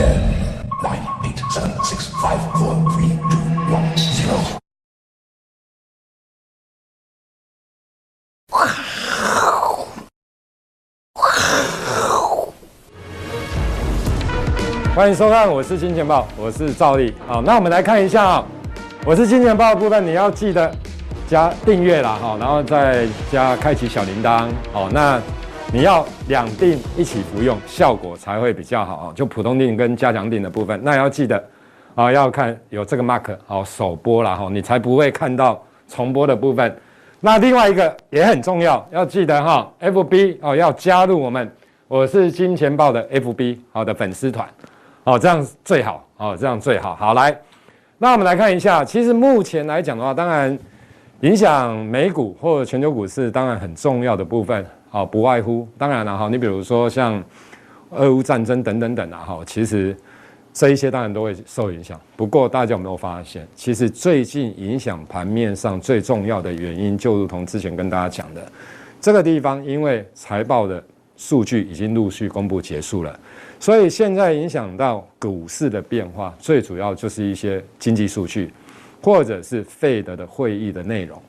Ten, nine, eight, seven, six, five, four, three, two, one, zero. 欢迎收看，我是金钱爆，我是赵力。好，那我们来看一下啊，我是金钱爆的部分，你要记得加订阅啦，哈，然后再加开启小铃铛，好，那你要两订一起服用，效果才会比较好啊。就普通定跟加强定的部分，那要记得啊，要看有这个 mark 好首播了，哈，你才不会看到重播的部分。那另外一个也很重要，要记得哈，FB 哦，要加入我们，我是金钱豹的 FB 好的粉丝团。哦，这样最好哦，这样最好。好，来，那我们来看一下，其实目前来讲的话，当然影响美股或全球股市，当然很重要的部分，好，不外乎当然了哈。你比如说像俄乌战争等等等啊，哈，其实这一些当然都会受影响。不过大家有没有发现，其实最近影响盘面上最重要的原因，就如同之前跟大家讲的，这个地方因为财报的数据已经陆续公布结束了。所以现在影响到股市的变化，最主要就是一些经济数据，或者是费德的会议的内容。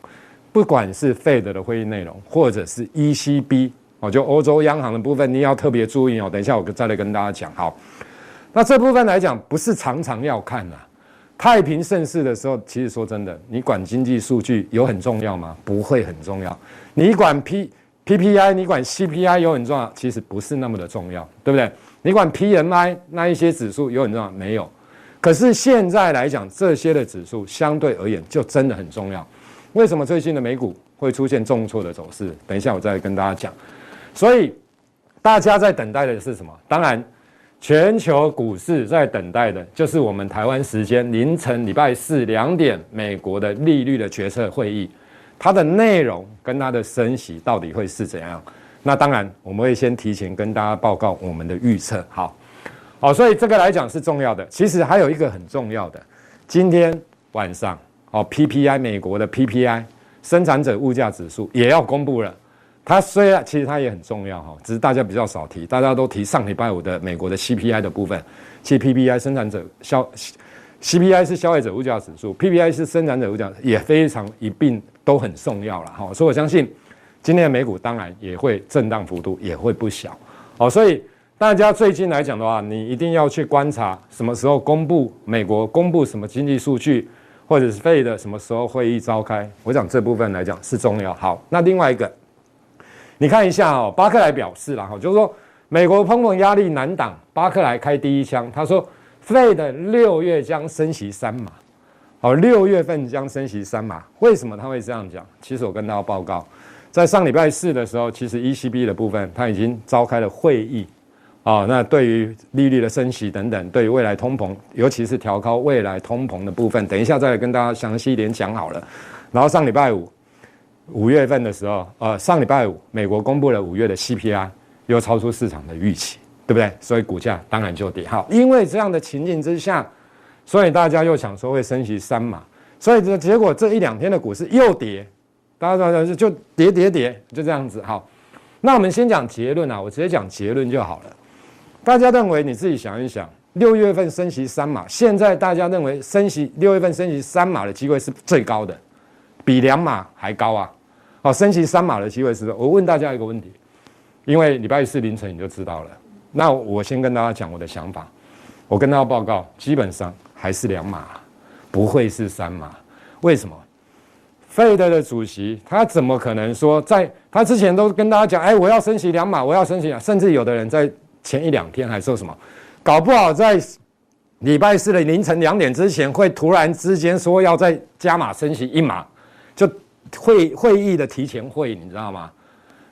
不管是 Fed 的会议内容，或者是 ECB 哦，就欧洲央行的部分，你要特别注意哦。等一下我再来跟大家讲。好，那这部分来讲，不是常常要看呐。太平盛世的时候，其实说真的，你管经济数据有很重要吗？不会很重要。你管 P PPI，你管 CPI 有很重要？其实不是那么的重要，对不对？你管 PMI 那一些指数有很重要没有？可是现在来讲，这些的指数相对而言就真的很重要。为什么最近的美股会出现重挫的走势？等一下我再跟大家讲。所以大家在等待的是什么？当然，全球股市在等待的就是我们台湾时间凌晨礼拜四两点美国的利率的决策会议，它的内容跟它的升息到底会是怎样？那当然，我们会先提前跟大家报告我们的预测。好，好，所以这个来讲是重要的。其实还有一个很重要的，今天晚上哦，PPI 美国的 PPI 生产者物价指数也要公布了。它虽然其实它也很重要哈，只是大家比较少提，大家都提上礼拜五的美国的 CPI 的部分。其实 PPI 生产者消 CPI 是消费者物价指数，PPI 是生产者物价也非常一并都很重要了哈。所以我相信。今天的美股当然也会震荡幅度也会不小，哦，所以大家最近来讲的话，你一定要去观察什么时候公布美国公布什么经济数据，或者是 Fed 什么时候会议召开，我想这部分来讲是重要。好，那另外一个，你看一下哦，巴克莱表示了哈，就是说美国通膨压力难挡，巴克莱开第一枪，他说 Fed 六月将升息三码，哦，六月份将升息三码，为什么他会这样讲？其实我跟大家报告。在上礼拜四的时候，其实 ECB 的部分它已经召开了会议，啊，那对于利率的升息等等，对于未来通膨，尤其是调高未来通膨的部分，等一下再跟大家详细一点讲好了。然后上礼拜五，五月份的时候，呃，上礼拜五美国公布了五月的 CPI，又超出市场的预期，对不对？所以股价当然就跌。好，因为这样的情境之下，所以大家又想说会升息三码，所以这结果这一两天的股市又跌。大家大家就跌跌跌，就这样子。好，那我们先讲结论啊，我直接讲结论就好了。大家认为你自己想一想，六月份升息三码，现在大家认为升息六月份升息三码的机会是最高的，比两码还高啊。好，升息三码的机会是，我问大家一个问题，因为礼拜四凌晨你就知道了。那我先跟大家讲我的想法，我跟大家报告，基本上还是两码，不会是三码。为什么？费德的主席，他怎么可能说，在他之前都跟大家讲，哎，我要升息两码，我要升息两，甚至有的人在前一两天还说什么，搞不好在礼拜四的凌晨两点之前，会突然之间说要再加码升息一码，就会会议的提前会，你知道吗？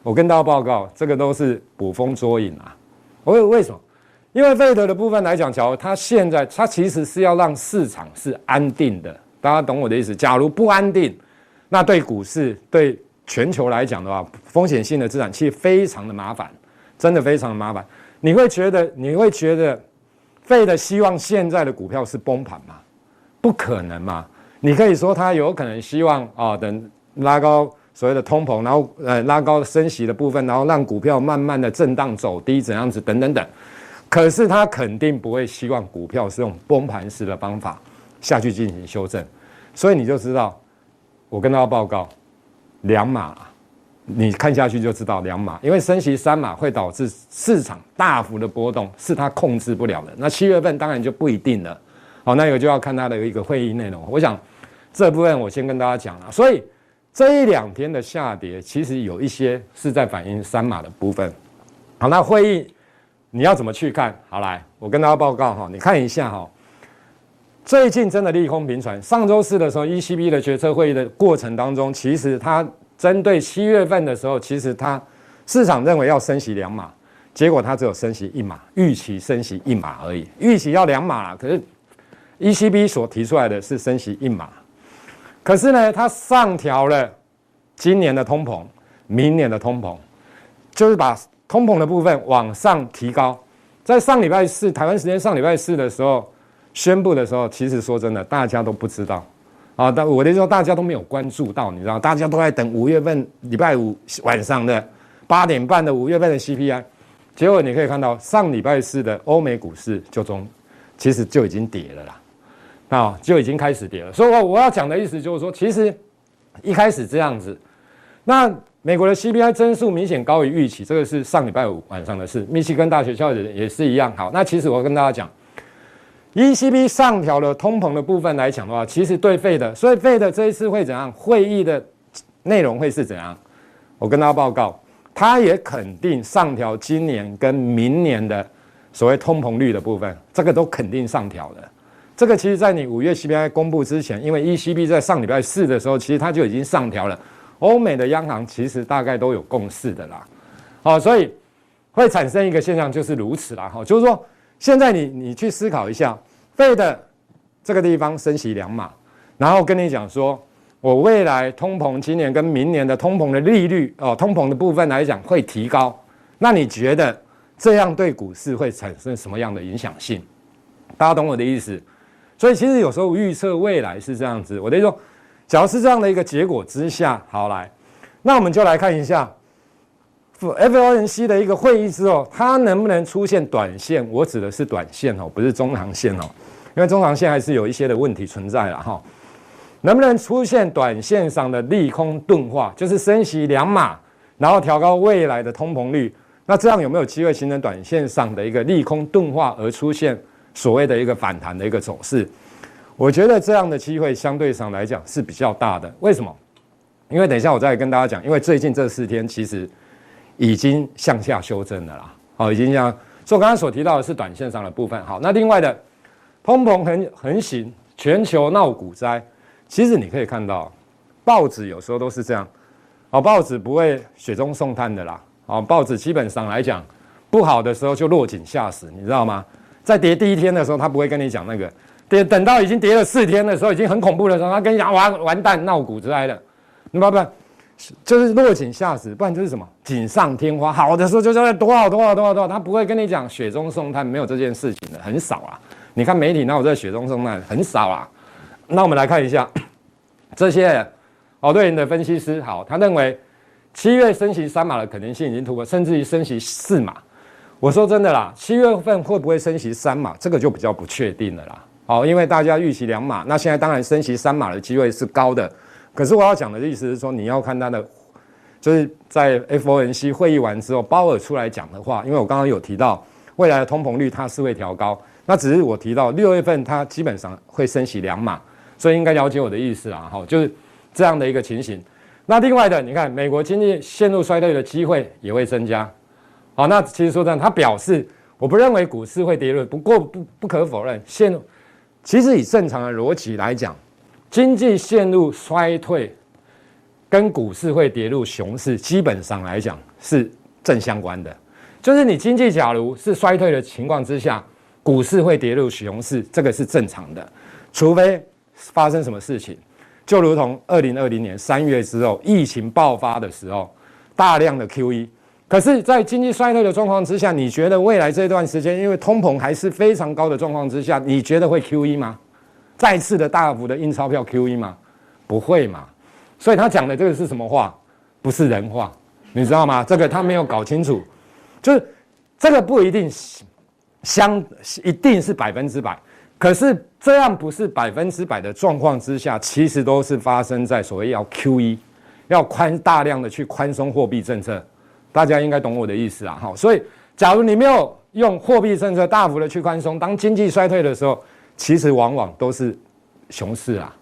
我跟大家报告，这个都是捕风捉影啊。为为什么？因为费德的部分来讲，乔他现在他其实是要让市场是安定的，大家懂我的意思？假如不安定。那对股市、对全球来讲的话，风险性的资产其实非常的麻烦，真的非常的麻烦。你会觉得，你会觉得，Fed 希望现在的股票是崩盘吗？不可能嘛！你可以说他有可能希望啊，等拉高所谓的通膨，然后呃拉高升息的部分，然后让股票慢慢的震荡走低，怎样子等等等。可是他肯定不会希望股票是用崩盘式的方法下去进行修正，所以你就知道，我跟大家报告，两码。你看下去就知道两码，因为升息三码会导致市场大幅的波动，是它控制不了的。那七月份当然就不一定了。好，那个就要看它的一个会议内容。我想这部分我先跟大家讲了。所以这一两天的下跌，其实有一些是在反映三码的部分。好，那会议你要怎么去看？好，来，我跟大家报告哈，你看一下哈，最近真的利空频传。上周四的时候，ECB 的决策会议的过程当中，其实它。针对七月份的时候，其实它市场认为要升息两码，结果它只有升息一码，预期升息一码而已，预期要两码了。可是 ECB 所提出来的是升息一码，可是呢，它上调了今年的通膨，明年的通膨，就是把通膨的部分往上提高。在上礼拜四，台湾时间上礼拜四的时候宣布的时候，其实说真的，大家都不知道。啊，但我的意思说，大家都没有关注到，你知道，大家都在等五月份礼拜五晚上的八点半的五月份的 CPI，结果你可以看到上礼拜四的欧美股市就中，其实就已经跌了啦，啊，就已经开始跌了。所以，我我要讲的意思就是说，其实一开始这样子，那美国的 CPI 增速明显高于预期，这个是上礼拜五晚上的事。密西根大学校的也是一样。好，那其实我跟大家讲。ECB 上调了通膨的部分来讲的话，其实对 Fed，所以 Fed 这一次会怎样？会议的内容会是怎样？我跟大家报告，他也肯定上调今年跟明年的所谓通膨率的部分，这个都肯定上调的。这个其实在你五月 CPI 公布之前，因为 ECB 在上礼拜四的时候，其实它就已经上调了。欧美的央行其实大概都有共识的啦。好，所以会产生一个现象就是如此啦。哈，就是说。现在你你去思考一下，Fed 这个地方升息两码，然后跟你讲说，我未来通膨今年跟明年的通膨的利率哦，通膨的部分来讲会提高，那你觉得这样对股市会产生什么样的影响性？大家懂我的意思？所以其实有时候预测未来是这样子。我的意思说，假如是这样的一个结果之下，好来，那我们就来看一下。FOMC 的一个会议之后，它能不能出现短线？我指的是短线哦，不是中长线哦，因为中长线还是有一些的问题存在了哈。能不能出现短线上的利空钝化，就是升息两码，然后调高未来的通膨率？那这样有没有机会形成短线上的一个利空钝化，而出现所谓的一个反弹的一个走势？我觉得这样的机会相对上来讲是比较大的。为什么？因为等一下我再跟大家讲，因为最近这四天其实。已经向下修正了啦，好，已经像，所以我刚刚所提到的是短线上的部分，好，那另外的通膨横横行，全球闹股灾，其实你可以看到，报纸有时候都是这样，好，报纸不会雪中送炭的啦，好，报纸基本上来讲，不好的时候就落井下石，你知道吗？在跌第一天的时候，他不会跟你讲那个，跌等到已经跌了四天的时候，已经很恐怖的时候，他跟你讲完完蛋闹股灾了，你明白不？就是落井下石，不然就是什么锦上添花。好的时候就是多少多少多少多少，他不会跟你讲雪中送炭，没有这件事情的，很少啊。你看媒体哪有在雪中送炭，很少啊。那我们来看一下 这些哦，对应的分析师，好，他认为七月升息三码的可能性已经突破，甚至于升息四码。我说真的啦，七月份会不会升息三码，这个就比较不确定了啦。好，因为大家预期两码，那现在当然升息三码的机会是高的。可是我要讲的意思是说，你要看他的，就是在 FOMC 会议完之后，鲍尔出来讲的话，因为我刚刚有提到未来的通膨率它是会调高，那只是我提到六月份它基本上会升息两码，所以应该了解我的意思啊，哈，就是这样的一个情形。那另外的，你看美国经济陷入衰退的机会也会增加，好，那其实说这样，他表示我不认为股市会跌落，不过不不可否认，陷入其实以正常的逻辑来讲。经济陷入衰退，跟股市会跌入熊市，基本上来讲是正相关的。就是你经济假如是衰退的情况之下，股市会跌入熊市，这个是正常的。除非发生什么事情，就如同二零二零年三月之后疫情爆发的时候，大量的 QE。可是，在经济衰退的状况之下，你觉得未来这段时间，因为通膨还是非常高的状况之下，你觉得会 QE 吗？再次的大幅的印钞票 QE 吗？不会嘛。所以他讲的这个是什么话？不是人话，你知道吗？这个他没有搞清楚，就是这个不一定相一定是百分之百。可是这样不是百分之百的状况之下，其实都是发生在所谓要 QE，要宽大量的去宽松货币政策，大家应该懂我的意思啊。好，所以假如你没有用货币政策大幅的去宽松，当经济衰退的时候，其实往往都是熊市啊，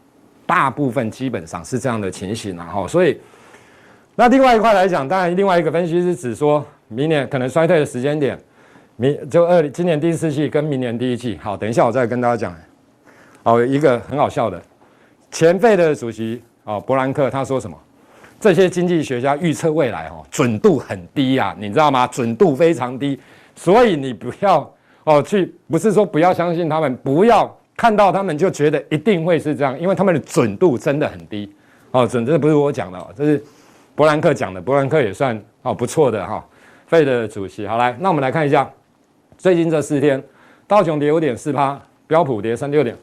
大部分基本上是这样的情形啊。好，所以那另外一块来讲，当然另外一个分析是指说明年可能衰退的时间点。明就二今年第四季跟明年第一季，好，等一下我再跟大家讲。哦，一个很好笑的，前费的主席哦，伯兰克他说什么？这些经济学家预测未来哦，准度很低呀，你知道吗？准度非常低，所以你不要哦去，不是说不要相信他们，不要看到他们就觉得一定会是这样，因为他们的准度真的很低哦，准这不是我讲的哦，这是伯兰克讲的，伯兰克也算哦不错的哈，费的主席。好来，那我们来看一下。最近这四天，道琼跌五点四趴，标普跌三六点。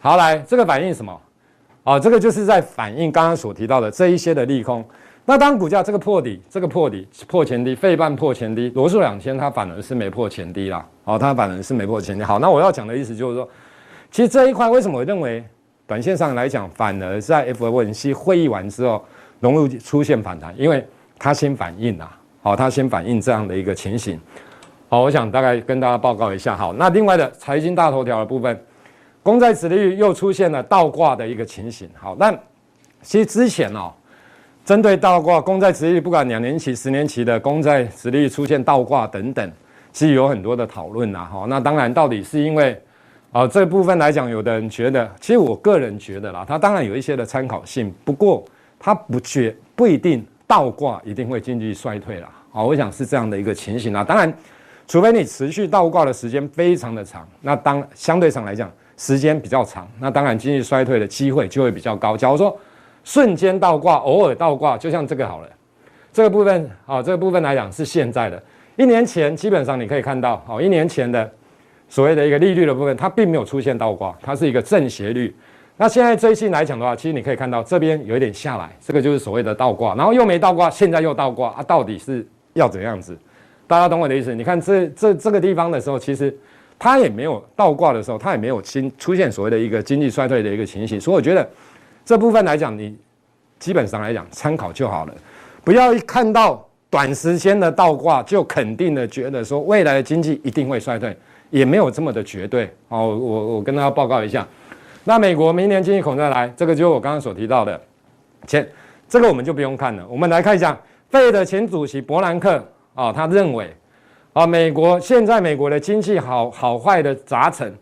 好，来这个反映什么？啊，这个就是在反映刚刚所提到的这一些的利空。那当股价这个破底，这个破底破前低，费半破前低，罗素两千它反而是没破前低啦。好，它反而是没破前低。好，那我要讲的意思就是说，其实这一块为什么我认为短线上来讲，反而在 FOMC 会议完之后，融入出现反弹，因为它先反应啦。好，它先反应这样的一个情形。好，我想大概跟大家报告一下。好，那另外的财经大头条的部分，公债殖利率又出现了倒挂的一个情形。好，那其实之前哦，针对倒挂公债殖利率，不管两年期、十年期的公债殖利率出现倒挂等等，其实有很多的讨论呐。好，那当然到底是因为啊这部分来讲，有的人觉得，其实我个人觉得啦，它当然有一些的参考性，不过它不绝不一定倒挂一定会经济衰退啦。好，我想是这样的一个情形啊。当然。除非你持续倒挂的时间非常的长，那当相对上来讲时间比较长，那当然经济衰退的机会就会比较高。假如说瞬间倒挂，偶尔倒挂，就像这个好了，这个部分啊，这个部分来讲是现在的。一年前基本上你可以看到，哦，一年前的所谓的一个利率的部分，它并没有出现倒挂，它是一个正斜率。那现在最近来讲的话，其实你可以看到这边有一点下来，这个就是所谓的倒挂，然后又没倒挂，现在又倒挂啊，到底是要怎样子？大家懂我的意思？你看这这这个地方的时候，其实它也没有倒挂的时候，它也没有新出现所谓的一个经济衰退的一个情形。所以我觉得这部分来讲，你基本上来讲参考就好了，不要一看到短时间的倒挂就肯定的觉得说未来的经济一定会衰退，也没有这么的绝对。哦，我我跟大家报告一下，那美国明年经济恐再来，这个就是我刚刚所提到的前，这个我们就不用看了。我们来看一下费的前主席伯南克。啊、他认为，啊，美国现在美国的经济好好坏的杂陈，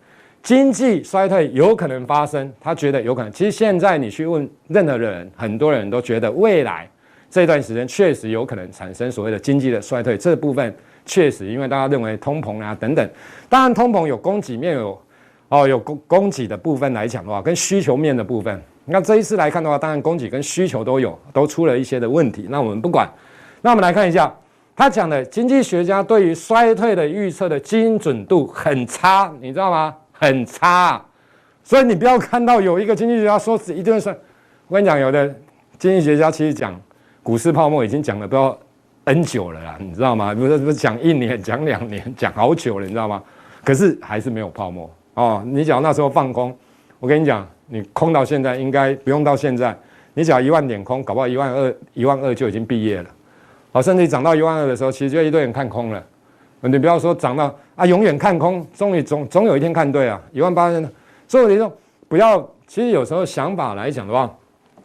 经济衰退有可能发生，他觉得有可能。其实现在你去问任何人，很多人都觉得未来这段时间确实有可能产生所谓的经济的衰退。这部分确实，因为大家认为通膨啊等等，当然通膨有供给面有，哦有供供给的部分来讲的话，跟需求面的部分，那这一次来看的话，当然供给跟需求都有都出了一些的问题。那我们不管，那我们来看一下。他讲的经济学家对于衰退的预测的精准度很差，你知道吗？很差，所以你不要看到有一个经济学家说是一定是。我跟你讲，有的经济学家其实讲股市泡沫已经讲了不知道 N 久了啦，你知道吗？不是不是讲一年、讲两年、讲好久了，你知道吗？可是还是没有泡沫哦。你讲那时候放空，我跟你讲，你空到现在应该不用到现在，你只要一万点空，搞不好一万二、一万二就已经毕业了。好，甚至涨到一万二的时候，其实就一堆人看空了。你不要说涨到啊，永远看空，终于总总有一天看对啊，一万八千。所以我觉得不要，其实有时候想法来讲的话，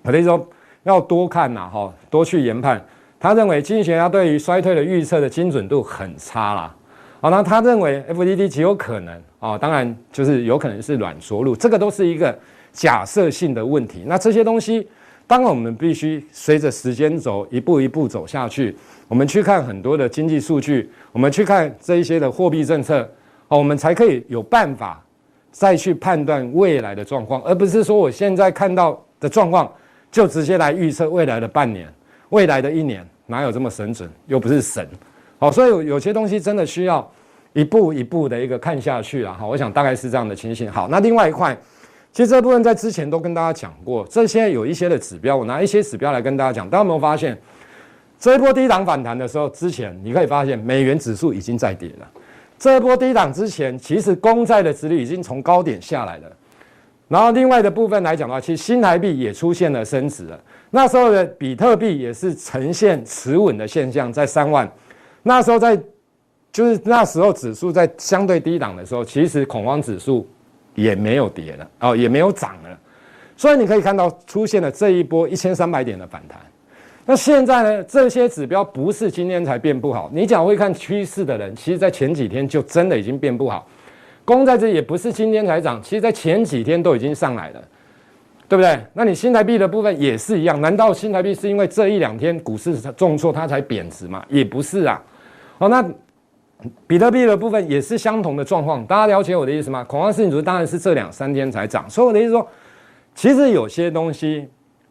我的意思说要多看呐，哈，多去研判。他认为经济学家对于衰退的预测的精准度很差啦。好，那他认为 F D D 极有可能啊，当然就是有可能是软着陆，这个都是一个假设性的问题。那这些东西。当然，我们必须随着时间轴一步一步走下去。我们去看很多的经济数据，我们去看这一些的货币政策，哦，我们才可以有办法再去判断未来的状况，而不是说我现在看到的状况就直接来预测未来的半年、未来的一年，哪有这么神准？又不是神。好，所以有有些东西真的需要一步一步的一个看下去啊。好，我想大概是这样的情形。好，那另外一块。其实这部分在之前都跟大家讲过，这些有一些的指标，我拿一些指标来跟大家讲。大家有没有发现，这一波低档反弹的时候，之前你可以发现美元指数已经在跌了，这一波低档之前，其实公债的殖利率已经从高点下来了。然后另外的部分来讲的话，其实新台币也出现了升值了。那时候的比特币也是呈现持稳的现象，在三万。那时候在就是那时候指数在相对低档的时候，其实恐慌指数也没有跌了哦，也没有涨了。所以你可以看到出现了这一波一千三百点的反弹。那现在呢？这些指标不是今天才变不好。你讲会看趋势的人，其实在前几天就真的已经变不好。公债殖也不是今天才涨，其实在前几天都已经上来了，对不对？那你新台币的部分也是一样。难道新台币是因为这一两天股市重挫它才贬值吗？也不是啊。好，那比特币的部分也是相同的状况。大家了解我的意思吗？恐慌性指数当然是这两三天才涨。所以我的意思说，其实有些东西。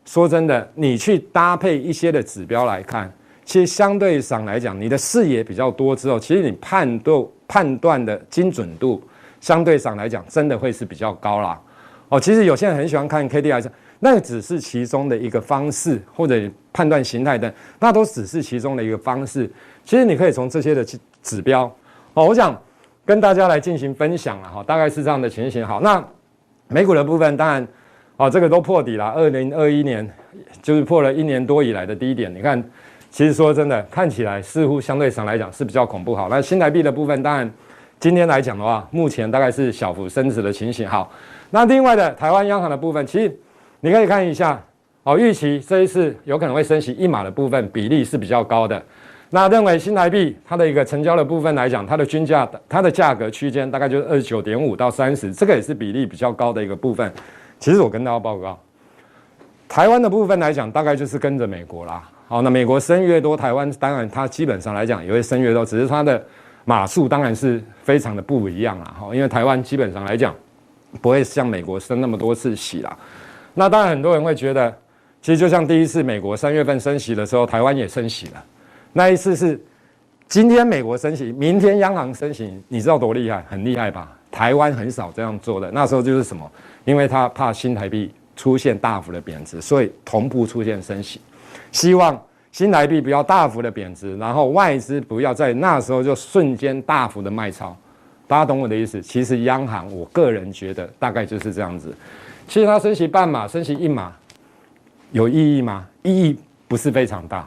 说真的，你去搭配一些的指标来看，其实相对上来讲，你的视野比较多之后，其实你判断判断的精准度相对上来讲，真的会是比较高啦。哦，其实有些人很喜欢看 K D I，那只是其中的一个方式，或者判断形态的，那都只是其中的一个方式。其实你可以从这些的指标，哦，我想跟大家来进行分享了哈，大概是这样的情形。好，那美股的部分当然。哦，这个都破底了。二零二一年就是破了一年多以来的低点。你看，其实说真的，看起来似乎相对上来讲是比较恐怖。好，那新台币的部分，当然今天来讲的话，目前大概是小幅升值的情形。好，那另外的台湾央行的部分，其实你可以看一下。哦，预期这一次有可能会升息一码的部分比例是比较高的。那认为新台币它的一个成交的部分来讲，它的均价它的价格区间大概就是二十九点五到三十，这个也是比例比较高的一个部分。其实我跟大家报告，台湾的部分来讲，大概就是跟着美国啦。好，那美国升越多，台湾当然它基本上来讲也会升越多，只是它的码数当然是非常的不一样啦。哈，因为台湾基本上来讲不会像美国升那么多次息啦。那当然很多人会觉得，其实就像第一次美国三月份升息的时候，台湾也升息了。那一次是今天美国升息，明天央行升息，你知道多厉害？很厉害吧？台湾很少这样做的。那时候就是什么？因为他怕新台币出现大幅的贬值，所以同步出现升息，希望新台币不要大幅的贬值，然后外资不要在那时候就瞬间大幅的卖超。大家懂我的意思？其实央行，我个人觉得大概就是这样子。其实它升息半码、升息一码有意义吗？意义不是非常大，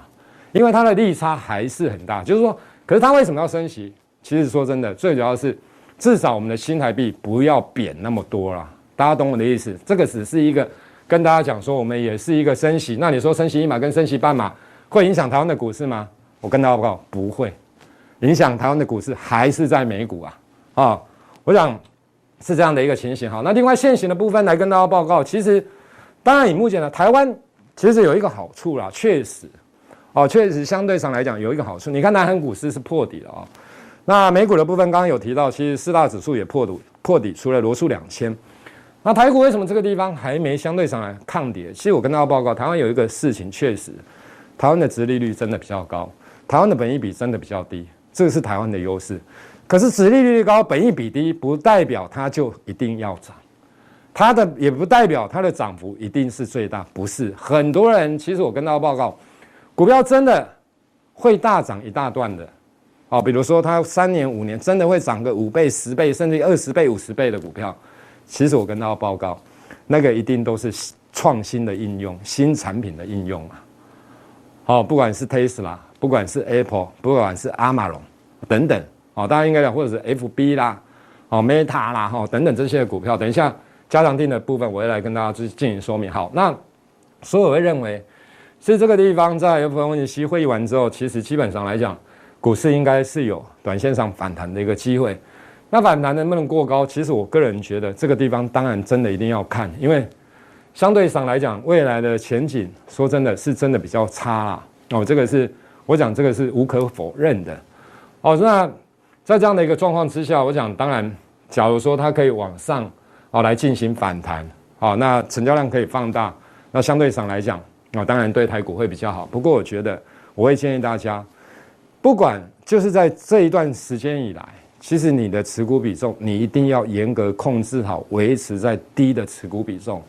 因为它的利差还是很大。就是说，可是它为什么要升息？其实说真的，最主要是至少我们的新台币不要贬那么多啦。大家懂我的意思，这个只是一个跟大家讲说，我们也是一个升息。那你说升息一码跟升息半码会影响台湾的股市吗？我跟大家报告，不会影响台湾的股市，还是在美股啊啊、我想是这样的一个情形。好，那另外现行的部分来跟大家报告，其实当然以目前的台湾其实有一个好处啦，确实哦，确实相对上来讲有一个好处。你看南韩股市是破底了啊、哦，那美股的部分刚刚有提到，其实四大指数也破底破底，除了罗素两千。那台股为什么这个地方还没相对上来抗跌？其实我跟大家报告，台湾有一个事情确实，台湾的殖利率真的比较高，台湾的本益比真的比较低，这个是台湾的优势。可是殖利率高，本益比低，不代表它就一定要涨，它的也不代表它的涨幅一定是最大，不是。很多人其实我跟大家报告，股票真的会大涨一大段的，哦，比如说它三年五年真的会涨个五倍、十倍，甚至二十倍、五十倍的股票。其实我跟大家报告，那个一定都是创新的应用、新产品的应用啊。哦，不管是 Tesla，不管是 Apple，不管是 Amazon 等等，哦，大家应该讲，或者是 FB 啦，哦，Meta 啦，哈，等等这些股票。等一下加长定的部分，我会来跟大家去进行说明。好，那所以我会认为，是这个地方在 FOMC 会议完之后，其实基本上来讲，股市应该是有短线上反弹的一个机会。那反弹能不能过高？其实我个人觉得这个地方当然真的一定要看，因为相对上来讲，未来的前景说真的是真的比较差啦。哦，这个是我讲这个是无可否认的。哦，那在这样的一个状况之下，我想当然，假如说它可以往上哦来进行反弹，好，那成交量可以放大，那相对上来讲啊，当然对台股会比较好。不过我觉得我会建议大家，不管就是在这一段时间以来。其实你的持股比重，你一定要严格控制好，维持在低的持股比重。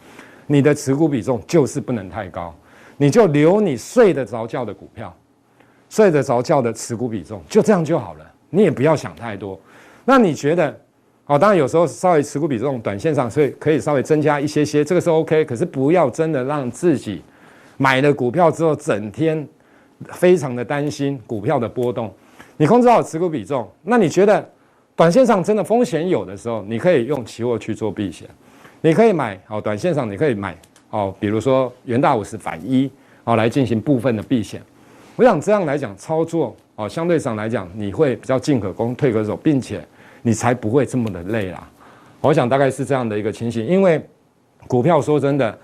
你的持股比重就是不能太高，你就留你睡得着觉的股票，睡得着觉的持股比重，就这样就好了。你也不要想太多。那你觉得？哦，当然有时候稍微持股比重，短线上所以可以稍微增加一些些，这个是 OK。可是不要真的让自己买了股票之后，整天非常的担心股票的波动。你控制好持股比重，那你觉得短线上真的风险有的时候，你可以用期货去做避险。你可以买哦，短线上你可以买哦，比如说元大五十反一哦，来进行部分的避险。我想这样来讲操作哦，相对上来讲你会比较进可攻退可守，并且你才不会这么的累啦。我想大概是这样的一个情形，因为股票说真的，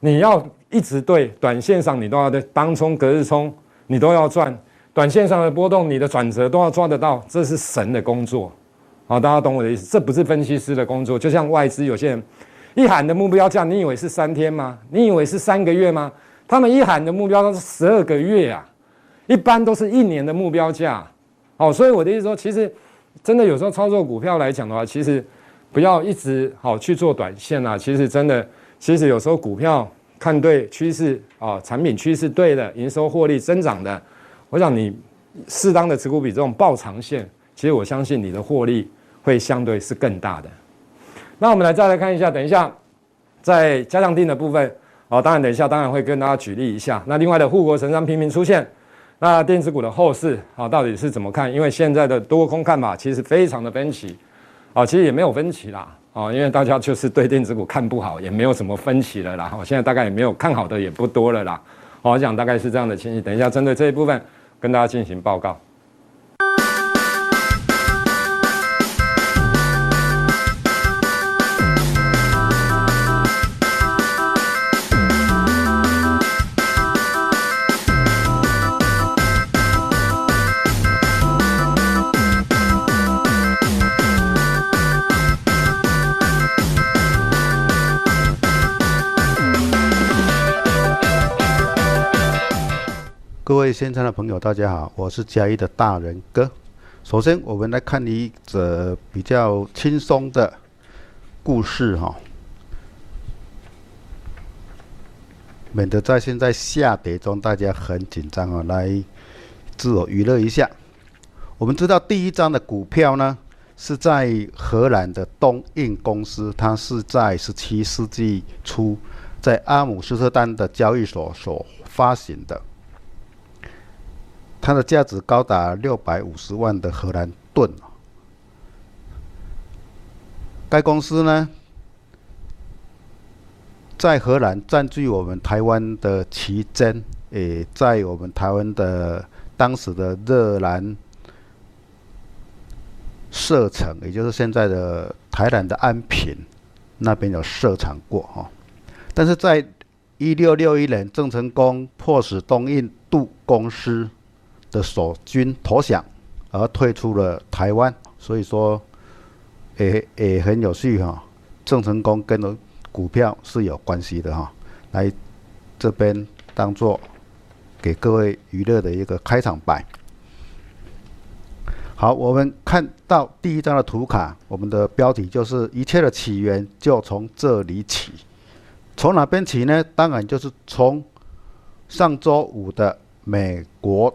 你要一直对短线上你都要对当冲隔日冲，你都要赚短线上的波动，你的转折都要抓得到，这是神的工作。好，大家懂我的意思，这不是分析师的工作，就像外资有些人。一喊的目标价，你以为是三天吗？你以为是三个月吗？他们一喊的目标都是十二个月啊，一般都是一年的目标价。好，所以我的意思说，其实真的有时候操作股票来讲的话，其实不要一直好去做短线啊。其实真的，其实有时候股票看对趋势啊，产品趋势对的，营收获利增长的，我想你适当的持股比重抱长线，其实我相信你的获利会相对是更大的。那我们来再来看一下，等一下在加强定的部分哦，当然等一下当然会跟大家举例一下。那另外的护国神山频频出现，那电子股的后市啊到底是怎么看？因为现在的多空看法其实非常的分歧啊，其实也没有分歧啦啊，因为大家就是对电子股看不好，也没有什么分歧了啦。我，现在大概也没有看好的也不多了啦。我想大概是这样的情形。等一下针对这一部分跟大家进行报告。各位现场的朋友，大家好，我是嘉义的大仁哥。首先，我们来看一则比较轻松的故事哈，免得在现在下跌中大家很紧张啊，来自我娱乐一下。我们知道第一张的股票呢，是在荷兰的东印公司，它是在十七世纪初在阿姆斯特丹的交易所所发行的。它的价值高达六百五十万的荷兰盾。该公司呢，在荷兰占据我们台湾的旗津，诶，在我们台湾的当时的热兰设厂，也就是现在的台南的安平那边有设厂过哈。但是在一六六一年，郑成功迫使东印度公司。的守军投降而退出了台湾，所以说也也很有趣哈。郑成功跟股票是有关系的哈，来这边当做给各位娱乐的一个开场白。好，我们看到第一张的图卡，我们的标题就是一切的起源就从这里起，从哪边起呢？当然就是从上周五的美国。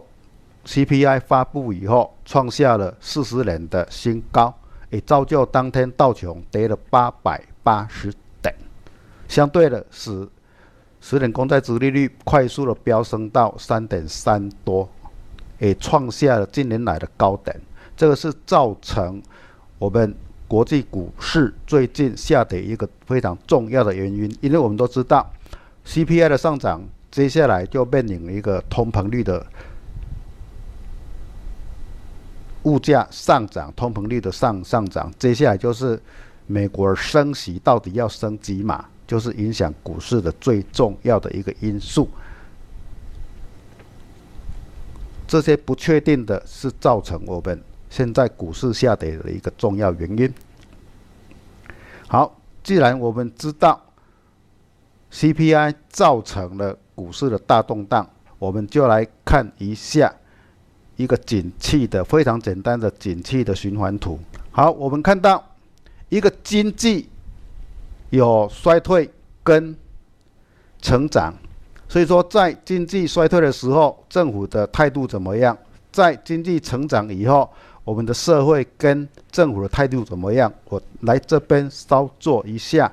CPI 发布以后，创下了四十年的新高，也造就当天道琼跌了八百八十点，相对的使十年公债殖利率快速的飙升到三点三多，也创下了近年来的高点。这个是造成我们国际股市最近下跌一个非常重要的原因，因为我们都知道 CPI 的上涨，接下来就面临一个通膨率的。物价上涨，通膨率的上上涨，接下来就是美国升息到底要升几码，就是影响股市的最重要的一个因素。这些不确定的是造成我们现在股市下跌的一个重要原因。好，既然我们知道 CPI 造成了股市的大动荡，我们就来看一下。一个景气的非常简单的景气的循环图。好，我们看到一个经济有衰退跟成长，所以说在经济衰退的时候，政府的态度怎么样？在经济成长以后，我们的社会跟政府的态度怎么样？我来这边稍做一下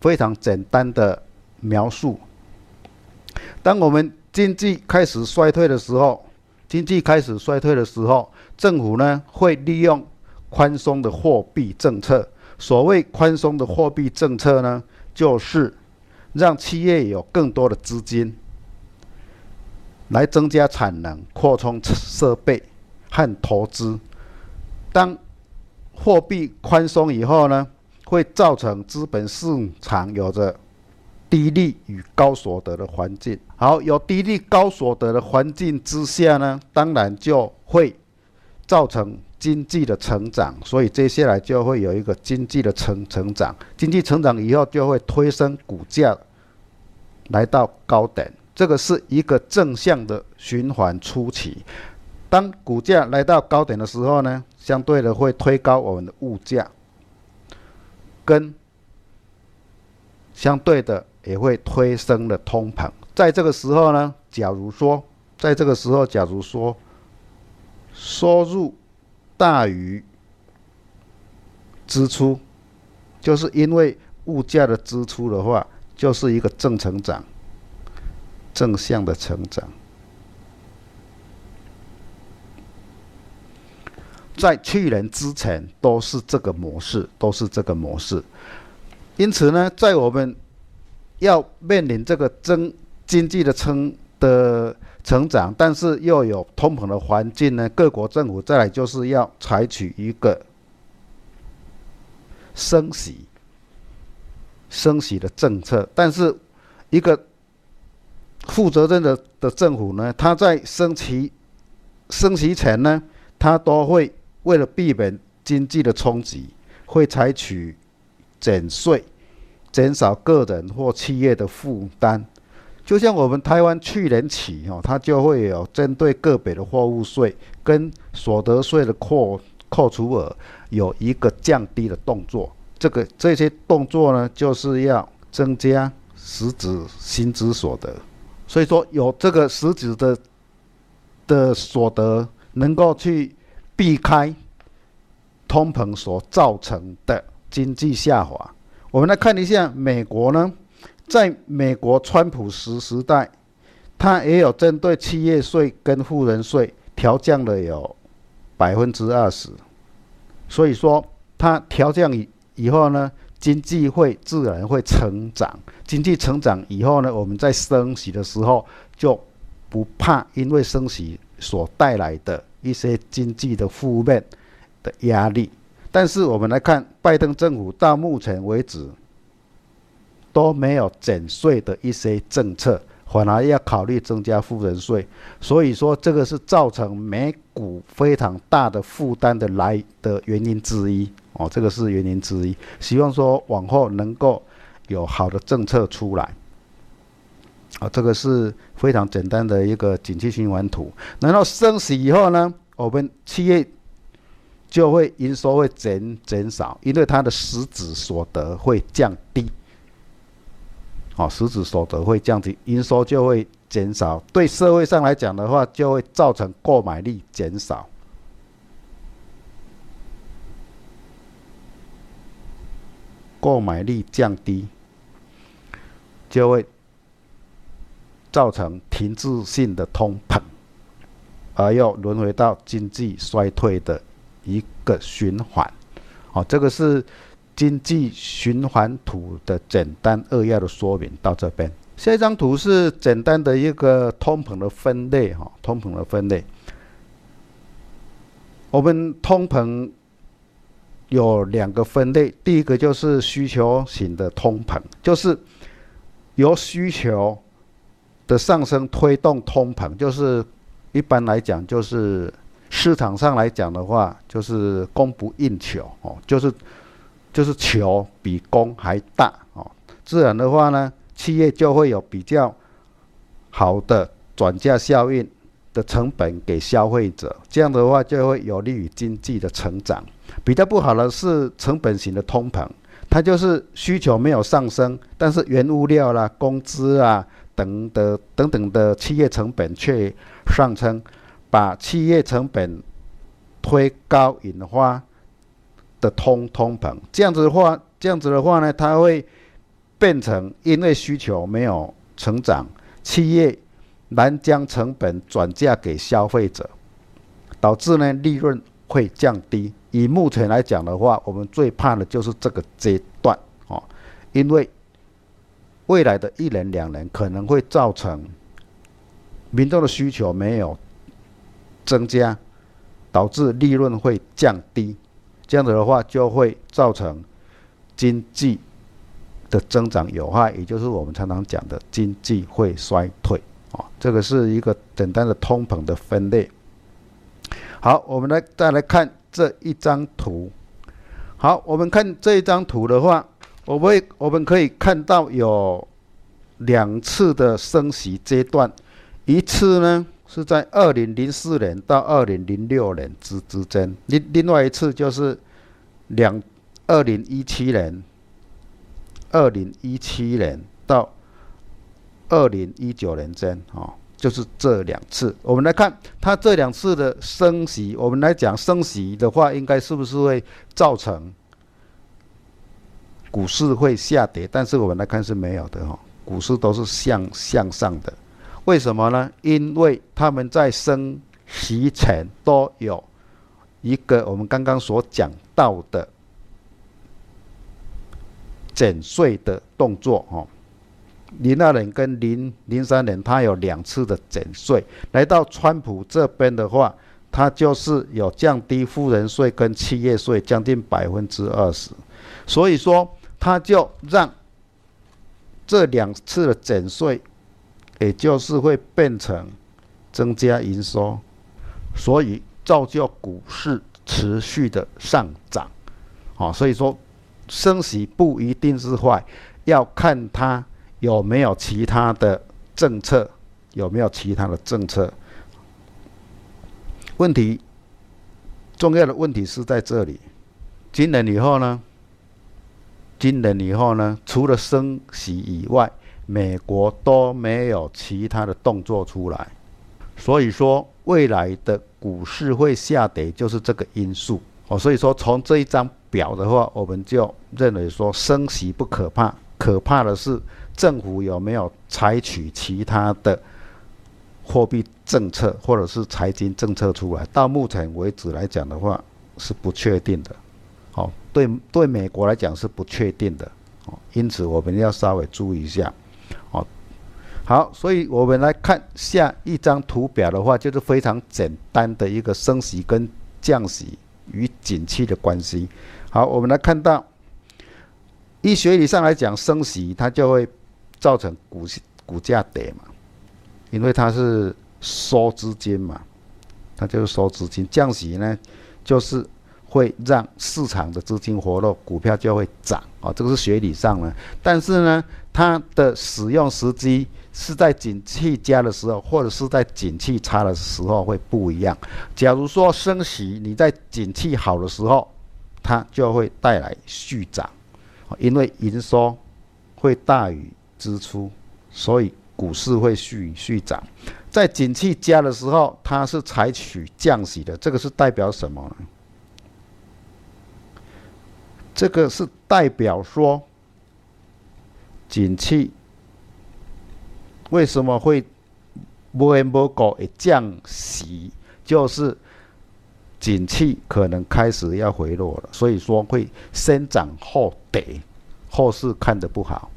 非常简单的描述。当我们经济开始衰退的时候，经济开始衰退的时候，政府呢会利用宽松的货币政策。所谓宽松的货币政策呢，就是让企业有更多的资金来增加产能、扩充设备和投资。当货币宽松以后呢，会造成资本市场有着低利与高所得的环境。好，有低利高所得的环境之下呢，当然就会造成经济的成长。所以接下来就会有一个经济的成成长。经济成长以后，就会推升股价来到高点。这个是一个正向的循环初期。当股价来到高点的时候呢，相对的会推高我们的物价，跟相对的也会推升了通膨。在这个时候呢，假如说，在这个时候，假如说收入大于支出，就是因为物价的支出的话，就是一个正成长，正向的成长。在去年之前都是这个模式，都是这个模式。因此呢，在我们要面临这个增经济的成的成长，但是又有通膨的环境呢，各国政府再来就是要采取一个升息、升息的政策。但是一个负责任的的政府呢，他在升息升息前呢，他都会。为了避免经济的冲击，会采取减税，减少个人或企业的负担。就像我们台湾去年起哦，它就会有针对个别的货物税跟所得税的扣扣除额有一个降低的动作。这个这些动作呢，就是要增加实质薪资所得。所以说，有这个实质的的所得，能够去。避开通膨所造成的经济下滑。我们来看一下美国呢，在美国川普时时代，他也有针对企业税跟富人税调降了有百分之二十。所以说，他调降以以后呢，经济会自然会成长。经济成长以后呢，我们在升息的时候就不怕因为升息所带来的。一些经济的负面的压力，但是我们来看，拜登政府到目前为止都没有减税的一些政策，反而要考虑增加富人税，所以说这个是造成美股非常大的负担的来的原因之一哦，这个是原因之一。希望说往后能够有好的政策出来。啊，这个是非常简单的一个景气循环图。然后升息以后呢，我们企业就会营收会减减少，因为它的实质所得会降低。哦，实质所得会降低，营收就会减少。对社会上来讲的话，就会造成购买力减少。购买力降低，就会。造成停滞性的通膨，而又轮回到经济衰退的一个循环。好，这个是经济循环图的简单扼要的说明到这边。下一张图是简单的一个通膨的分类，哈，通膨的分类。我们通膨有两个分类，第一个就是需求型的通膨，就是由需求。的上升推动通膨，就是一般来讲，就是市场上来讲的话，就是供不应求哦，就是就是求比供还大哦，自然的话呢，企业就会有比较好的转嫁效应的成本给消费者，这样的话就会有利于经济的成长。比较不好的是成本型的通膨，它就是需求没有上升，但是原物料啦、工资啊。等的等等的企业成本却上升，把企业成本推高引发的通通膨。这样子的话，这样子的话呢，它会变成因为需求没有成长，企业难将成本转嫁给消费者，导致呢利润会降低。以目前来讲的话，我们最怕的就是这个阶段哦，因为未来的一年两年可能会造成民众的需求没有增加，导致利润会降低。这样子的话，就会造成经济的增长有害，也就是我们常常讲的经济会衰退。哦，这个是一个简单的通膨的分类。好，我们来再来看这一张图。好，我们看这一张图的话，我们我们可以看到有两次的升息阶段，一次呢是在二零零四年到二零零六年之之间，另另外一次就是两二零一七年，二零一七年到。二零一九年间，哦，就是这两次。我们来看它这两次的升息，我们来讲升息的话，应该是不是会造成股市会下跌？但是我们来看是没有的，哈，股市都是向向上的。为什么呢？因为他们在升息前都有一个我们刚刚所讲到的减税的动作，哦。零二年跟零零三年，他有两次的减税。来到川普这边的话，他就是有降低富人税跟企业税将近百分之二十。所以说，他就让这两次的减税，也就是会变成增加营收，所以造就股市持续的上涨。哦，所以说升息不一定是坏，要看它。有没有其他的政策？有没有其他的政策？问题重要的问题是在这里。今年以后呢？今年以后呢？除了升息以外，美国都没有其他的动作出来。所以说，未来的股市会下跌，就是这个因素。哦，所以说从这一张表的话，我们就认为说升息不可怕，可怕的是。政府有没有采取其他的货币政策或者是财经政策出来？到目前为止来讲的话，是不确定的。哦，对对，美国来讲是不确定的。哦，因此我们要稍微注意一下。好，所以我们来看下一张图表的话，就是非常简单的一个升息跟降息与景气的关系。好，我们来看到，医学理上来讲，升息它就会。造成股股价跌嘛，因为它是收资金嘛，它就是收资金。降息呢，就是会让市场的资金活络，股票就会涨啊，这个是学理上呢。但是呢，它的使用时机是在景气佳的时候，或者是在景气差的时候会不一样。假如说升息，你在景气好的时候，它就会带来续涨，因为营收会大于。支出，所以股市会续续涨。在景气佳的时候，它是采取降息的，这个是代表什么呢？这个是代表说，景气为什么会不言不告的降息，就是景气可能开始要回落了，所以说会先涨后跌，后市看得不好。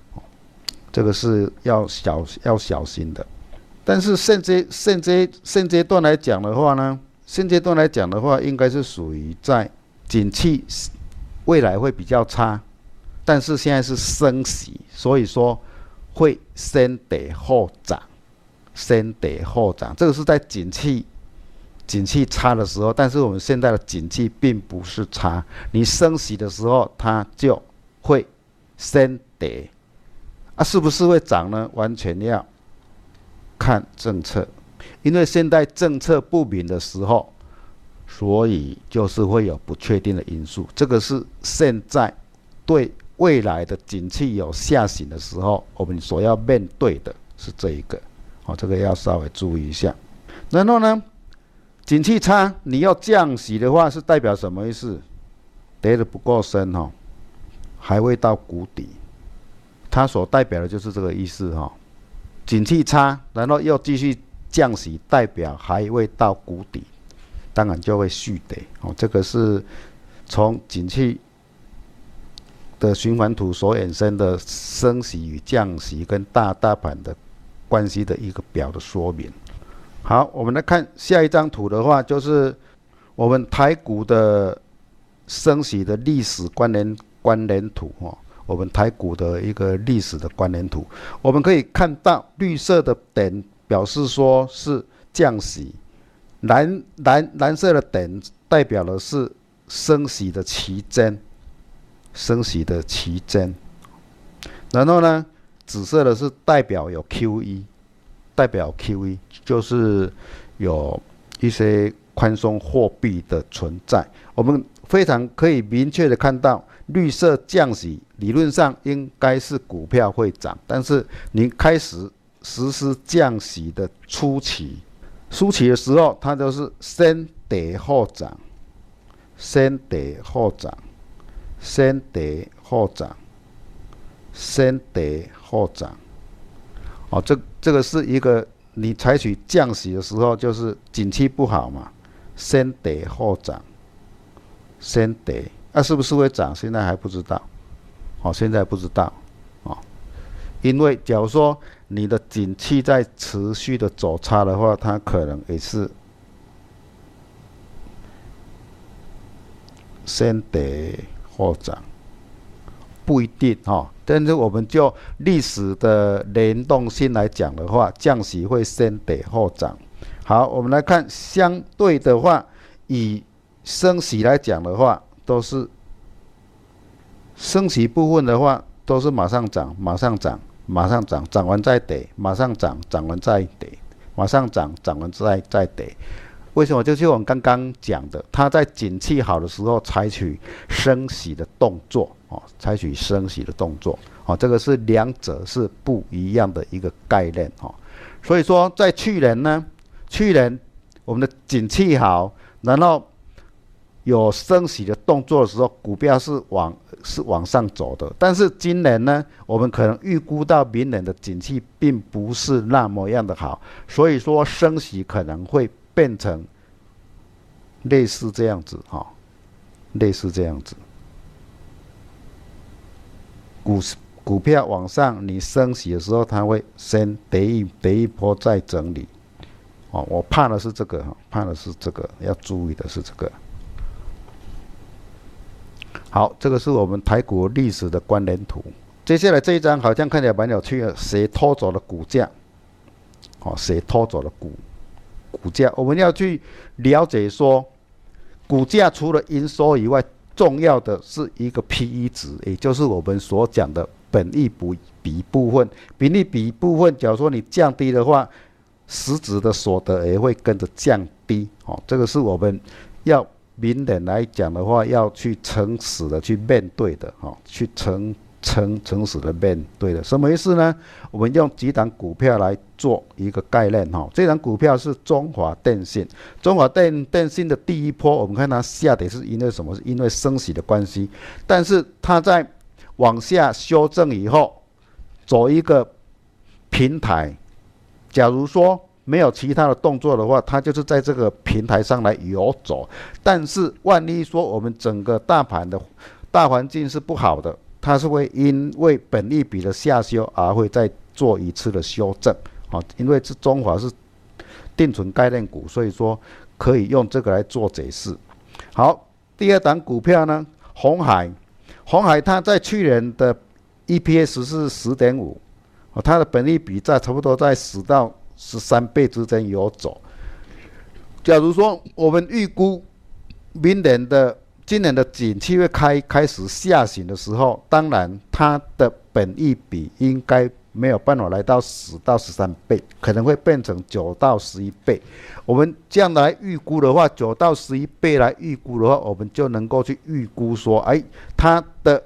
这个是要小要小心的，但是现阶现阶现阶段来讲的话呢，现阶段来讲的话，应该是属于在景气未来会比较差，但是现在是升息，所以说会先跌后涨，先跌后涨。这个是在景气景气差的时候，但是我们现在的景气并不是差，你升息的时候，它就会先跌。啊，是不是会涨呢？完全要看政策，因为现在政策不明的时候，所以就是会有不确定的因素。这个是现在对未来的景气有下行的时候，我们所要面对的是这一个。好，这个要稍微注意一下。然后呢，景气差，你要降息的话，是代表什么意思？跌得不够深哈，还未到谷底，它所代表的就是这个意思哈。景气差，然后又继续降息，代表还未到谷底，当然就会续跌哦。这个是从景气的循环图所衍生的升息与降息跟大大盘的关系的一个表的说明。好，我们来看下一张图的话，就是我们台股的升息的历史关联关联图哦。我们台股的一个历史的关联图，我们可以看到绿色的点表示说是降息，蓝蓝蓝色的点代表的是升息的期间，升息的期间。然后呢，紫色的是代表有 QE。代表 QE 就是有一些宽松货币的存在，我们非常可以明确的看到，绿色降息理论上应该是股票会涨，但是你开始实施降息的初期，初期的时候，它都是先跌后涨，先跌后涨，先跌后涨，先跌后涨。哦，这这个是一个你采取降息的时候，就是景气不好嘛，先跌后涨，先跌，那、是不是会涨？现在还不知道，哦，现在不知道，哦，因为假如说你的景气在持续的走差的话，它可能也是先跌后涨，不一定哈。哦但是我们就历史的联动性来讲的话，降息会先跌后涨。好，我们来看相对的话，以升息来讲的话，都是升息部分的话，都是马上涨，马上涨，马上涨，涨完再跌，马上涨，涨完再跌，马上涨，涨完再再跌。为什么？就是我们刚刚讲的，它在景气好的时候采取升息的动作，哦，采取升息的动作，哦，这个是两者是不一样的一个概念，哦，所以说在去年呢，去年我们的景气好，然后有升息的动作的时候，股票是往是往上走的。但是今年呢，我们可能预估到明年的景气并不是那么样的好，所以说升息可能会。变成类似这样子哈，类似这样子，股市股票往上，你升息的时候，它会先跌一跌一波再整理，哦，我怕的是这个哈，怕的是这个，要注意的是这个。好，这个是我们台股历史的关联图。接下来这一张好像看起来蛮有趣的，谁偷走了股价？哦，谁偷走了股？股价，我们要去了解说，股价除了营收以外，重要的是一个 P/E 值，也就是我们所讲的本益比部分。本益比部分，假如说你降低的话，实质的所得也会跟着降低。哦，这个是我们要明年来讲的话，要去诚实的去面对的。哦，去诚。诚诚实的面对的，什么意思呢？我们用几档股票来做一个概念哈。这档股票是中华电信，中华电电信的第一波，我们看它下跌是因为什么？是因为升息的关系。但是它在往下修正以后，走一个平台。假如说没有其他的动作的话，它就是在这个平台上来游走。但是万一说我们整个大盘的大环境是不好的。它是会因为本利比的下修而会再做一次的修正，啊，因为是中华是定存概念股，所以说可以用这个来做解释。好，第二档股票呢，红海，红海它在去年的 EPS 是十点五，啊，它的本利比在差不多在十到十三倍之间游走。假如说我们预估明年的。今年的景气会开开始下行的时候，当然它的本益比应该没有办法来到十到十三倍，可能会变成九到十一倍。我们这样来预估的话，九到十一倍来预估的话，我们就能够去预估说，哎，它的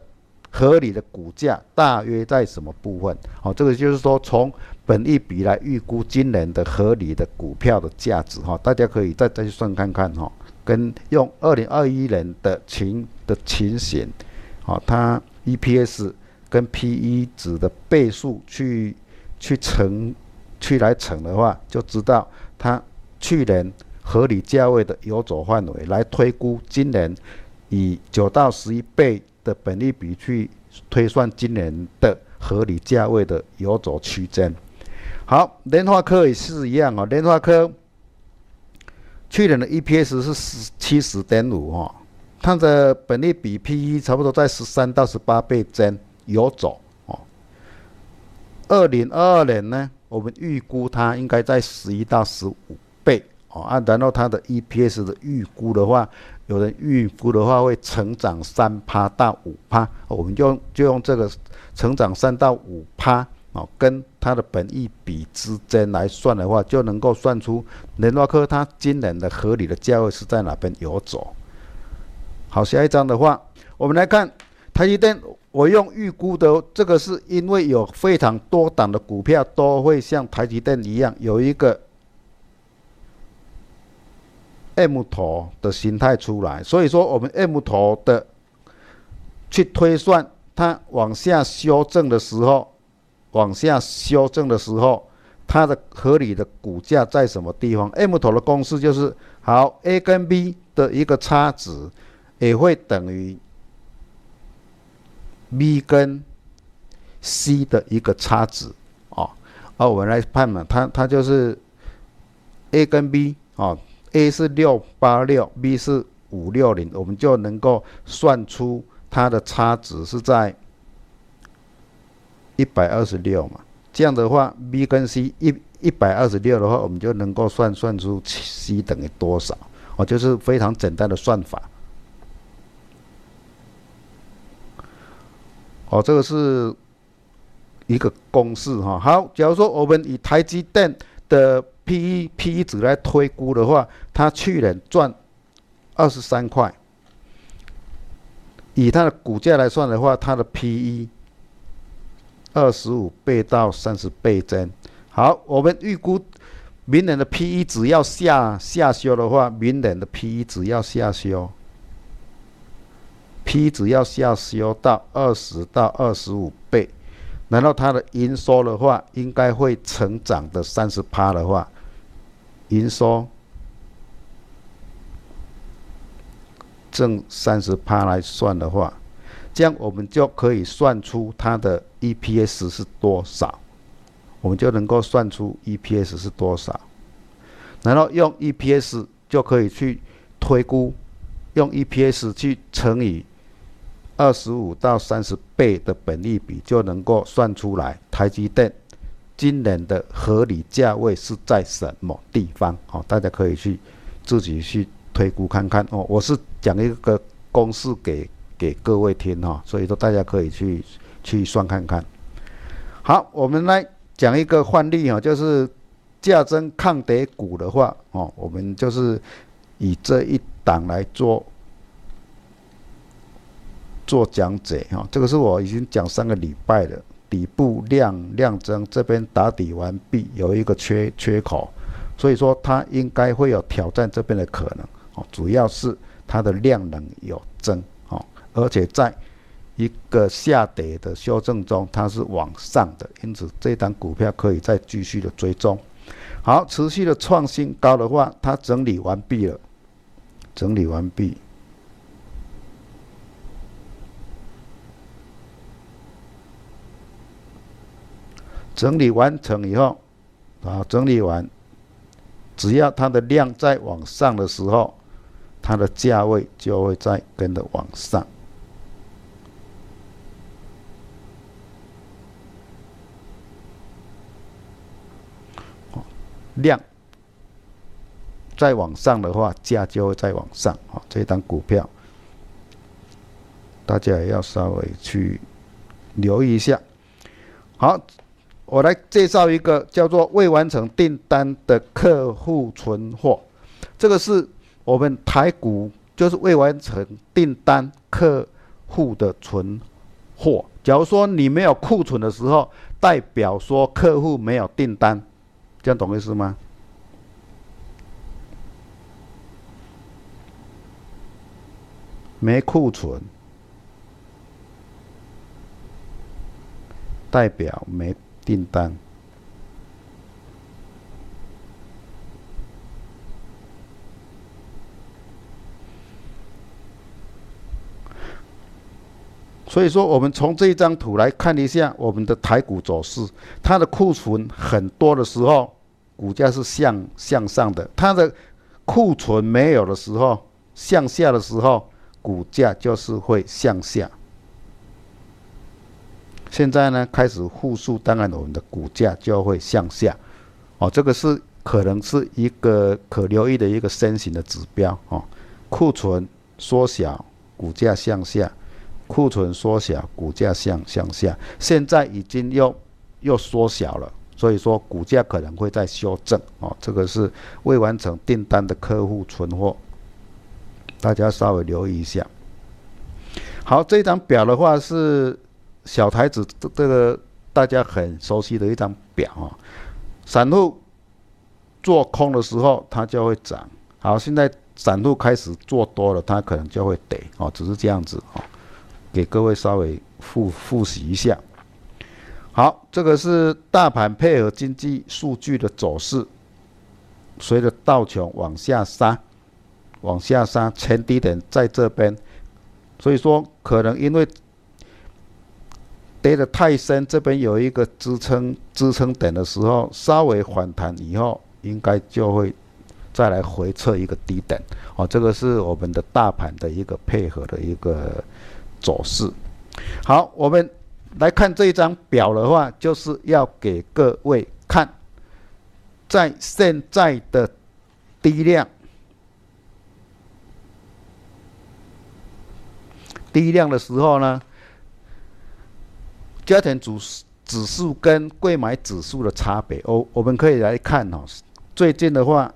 合理的股价大约在什么部分？好，这个就是说从本益比来预估今年的合理的股票的价值哈，大家可以再再去算看看哈，跟用二零二一年的情的情形，好，它 EPS 跟 PE 值的倍数去去乘，去来乘的话，就知道它去年合理价位的游走范围来推估今年以九到十一倍的本利比去推算今年的合理价位的游走区间。好，联发科也是一样哦，联发科去年的 EPS 是十七十点五哈。它的本益比 PE 差不多在十三到十八倍间游走哦。二零二二年呢，我们预估它应该在十一到十五倍哦啊，然后它的 EPS 的预估的话，有人预估的话会成长三趴到五趴，我们就就用这个成长三到五趴哦，跟它的本益比之间来算的话，就能够算出联发科它今年的合理的价位是在哪边游走。好，下一张的话，我们来看台积电。我用预估的，这个是因为有非常多档的股票都会像台积电一样有一个 M 头的形态出来，所以说我们 M 头的去推算它往下修正的时候，往下修正的时候，它的合理的股价在什么地方？M 头的公式就是好 A 跟 B 的一个差值。也会等于 B 跟 C 的一个差值哦，而我们来判嘛，它它就是 A 跟 B 哦，A 是六八六，B 是五六零，我们就能够算出它的差值是在一百二十六嘛。这样的话，B 跟 C 一一百二十六的话，我们就能够算算出 C 等于多少哦，就是非常简单的算法。哦，这个是一个公式哈。好，假如说我们以台积电的 PE PE 值来推估的话，它去年赚二十三块，以它的股价来算的话，它的 PE 二十五倍到三十倍间。好，我们预估明年的 PE 只要下下修的话，明年的 PE 只要下修。，P 只要下修到二十到二十五倍，然后它的营收的话，应该会成长的三十趴的话，营收正三十趴来算的话，这样我们就可以算出它的 EPS 是多少，我们就能够算出 EPS 是多少，然后用 EPS 就可以去推估，用 EPS 去乘以。二十五到三十倍的本益比就能够算出来，台积电今年的合理价位是在什么地方？哦，大家可以去自己去推估看看哦。我是讲一个公式给给各位听哈，所以说大家可以去去算看看。好，我们来讲一个范例啊，就是价增抗跌股的话哦，我们就是以这一档来做。做讲解哈，这个是我已经讲三个礼拜了。底部量量增这边打底完毕，有一个缺缺口，所以说它应该会有挑战这边的可能哦。主要是它的量能有增，而且在一个下跌的修正中，它是往上的，因此这档股票可以再继续的追踪。好，持续的创新高的话，它整理完毕了，整理完毕。整理完成以后，啊，整理完，只要它的量在往上的时候，它的价位就会再跟着往上。量再往上的话，价就会再往上。啊，这一档股票大家也要稍微去留意一下。好。我来介绍一个叫做未完成订单的客户存货，这个是我们台股就是未完成订单客户的存货，假如说你没有库存的时候，代表说客户没有订单，这样懂意思吗？没库存，代表没订单。所以说，我们从这一张图来看一下我们的台股走势，它的库存很多的时候，股价是向向上的；它的库存没有的时候，向下的时候。股价就是会向下。现在呢，开始复苏，当然我们的股价就会向下。哦，这个是可能是一个可留意的一个先行的指标。哦，库存缩小，股价向下；库存缩小，股价向向下。现在已经又又缩小了，所以说股价可能会在修正。哦，这个是未完成订单的客户存货。大家稍微留意一下。好，这张表的话是小台子，这个大家很熟悉的一张表啊。散户做空的时候，它就会涨。好，现在散户开始做多了，它可能就会跌哦，只是这样子哦。给各位稍微复复习一下。好，这个是大盘配合经济数据的走势，随着道琼往下杀。往下杀，前低点在这边，所以说可能因为跌得太深，这边有一个支撑支撑点的时候，稍微反弹以后，应该就会再来回测一个低点。哦，这个是我们的大盘的一个配合的一个走势。好，我们来看这一张表的话，就是要给各位看，在现在的低量。低量的时候呢，家庭指指数跟柜买指数的差别，我我们可以来看哦。最近的话，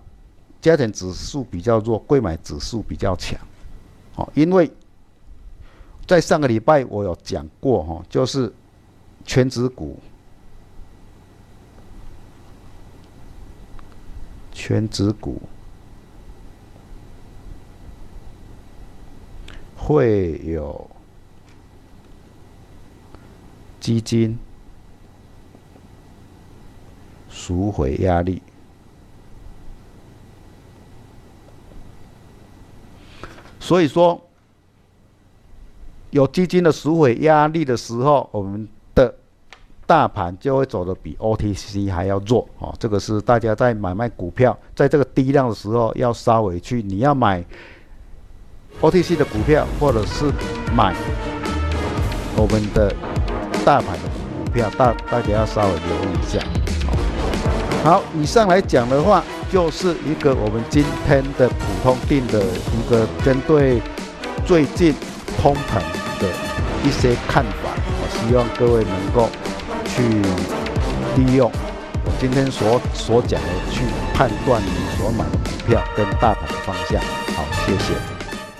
家庭指数比较弱，柜买指数比较强。哦，因为在上个礼拜我有讲过哈，就是权值股，权值股。会有基金赎回压力，所以说有基金的赎回压力的时候，我们的大盘就会走得比 OTC 还要弱哦。这个是大家在买卖股票，在这个低量的时候要稍微去，你要买。OTC 的股票，或者是买我们的大盘的股票，大大家要稍微留意一下。好，以上来讲的话，就是一个我们今天的普通定的一个针对最近通膨的一些看法。我希望各位能够去利用我今天所所讲的，去判断你所买的股票跟大盘的方向。好，谢谢。